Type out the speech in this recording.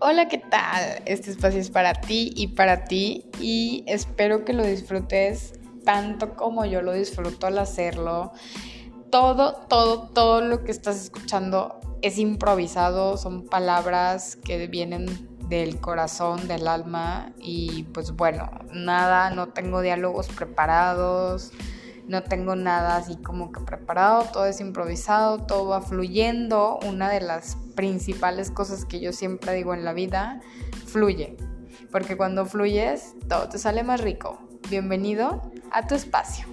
Hola, ¿qué tal? Este espacio es para ti y para ti y espero que lo disfrutes tanto como yo lo disfruto al hacerlo. Todo, todo, todo lo que estás escuchando es improvisado, son palabras que vienen del corazón, del alma y pues bueno, nada, no tengo diálogos preparados, no tengo nada así como que preparado, todo es improvisado, todo va fluyendo. Una de las principales cosas que yo siempre digo en la vida, fluye, porque cuando fluyes todo te sale más rico. Bienvenido a tu espacio.